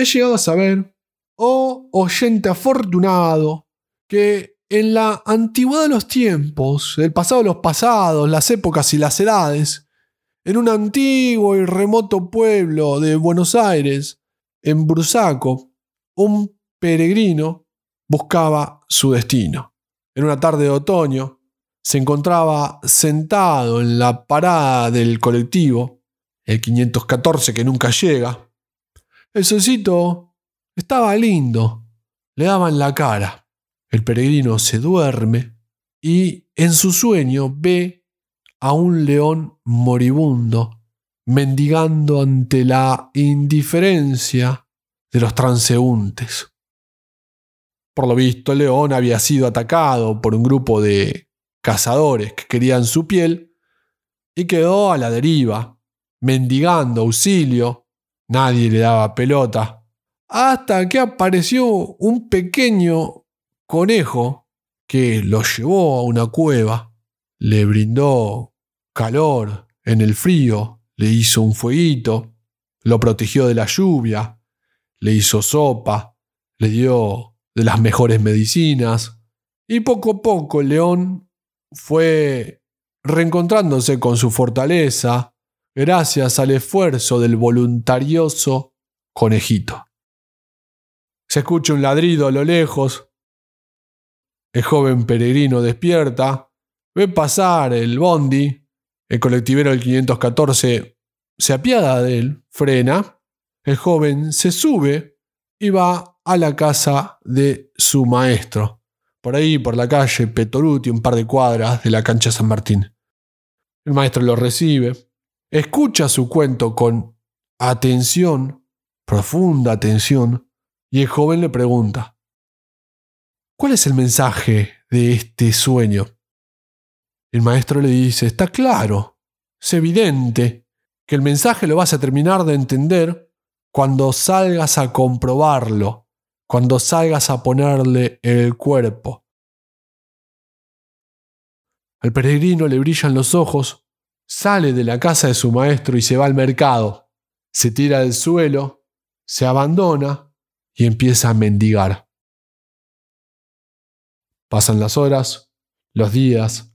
he llegado a saber, oh oyente afortunado, que en la antigüedad de los tiempos, el pasado de los pasados, las épocas y las edades, en un antiguo y remoto pueblo de Buenos Aires, en Brusaco, un peregrino buscaba su destino. En una tarde de otoño, se encontraba sentado en la parada del colectivo, el 514 que nunca llega. El solcito estaba lindo, le daba en la cara. El peregrino se duerme y en su sueño ve a un león moribundo mendigando ante la indiferencia de los transeúntes. Por lo visto, el león había sido atacado por un grupo de cazadores que querían su piel y quedó a la deriva, mendigando auxilio. Nadie le daba pelota. Hasta que apareció un pequeño conejo que lo llevó a una cueva, le brindó calor en el frío, le hizo un fueguito, lo protegió de la lluvia, le hizo sopa, le dio de las mejores medicinas, y poco a poco el león fue reencontrándose con su fortaleza gracias al esfuerzo del voluntarioso conejito. Se escucha un ladrido a lo lejos. El joven peregrino despierta, ve pasar el bondi, el colectivero del 514 se apiada de él, frena, el joven se sube y va a la casa de su maestro por ahí, por la calle Petoruti, un par de cuadras de la cancha San Martín. El maestro lo recibe, escucha su cuento con atención, profunda atención, y el joven le pregunta, ¿cuál es el mensaje de este sueño? El maestro le dice, está claro, es evidente que el mensaje lo vas a terminar de entender cuando salgas a comprobarlo cuando salgas a ponerle el cuerpo. Al peregrino le brillan los ojos, sale de la casa de su maestro y se va al mercado. Se tira del suelo, se abandona y empieza a mendigar. Pasan las horas, los días,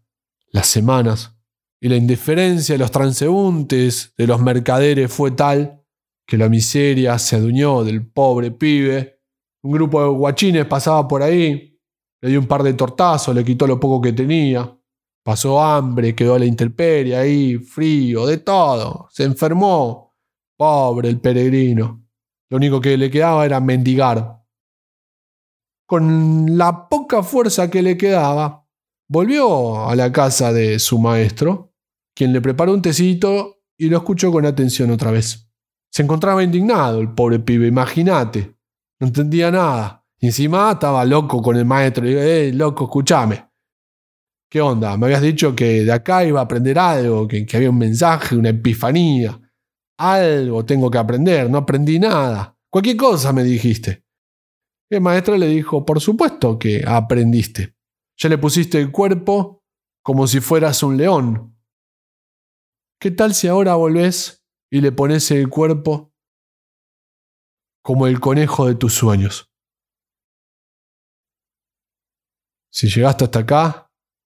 las semanas, y la indiferencia de los transeúntes, de los mercaderes fue tal que la miseria se adueñó del pobre pibe un grupo de guachines pasaba por ahí, le dio un par de tortazos, le quitó lo poco que tenía. Pasó hambre, quedó a la intemperie ahí, frío, de todo. Se enfermó. Pobre el peregrino. Lo único que le quedaba era mendigar. Con la poca fuerza que le quedaba, volvió a la casa de su maestro, quien le preparó un tecito y lo escuchó con atención otra vez. Se encontraba indignado el pobre pibe, imagínate. No entendía nada. Y encima estaba loco con el maestro. Digo, eh, loco, escúchame. ¿Qué onda? Me habías dicho que de acá iba a aprender algo, que, había un mensaje, una epifanía. Algo tengo que aprender, no aprendí nada. Cualquier cosa me dijiste. el maestro le dijo, por supuesto que aprendiste. Ya le pusiste el cuerpo como si fueras un león. ¿Qué tal si ahora volvés y le pones el cuerpo como el conejo de tus sueños. Si llegaste hasta acá,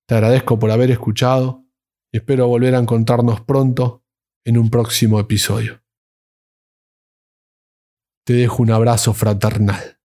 te agradezco por haber escuchado y espero volver a encontrarnos pronto en un próximo episodio. Te dejo un abrazo fraternal.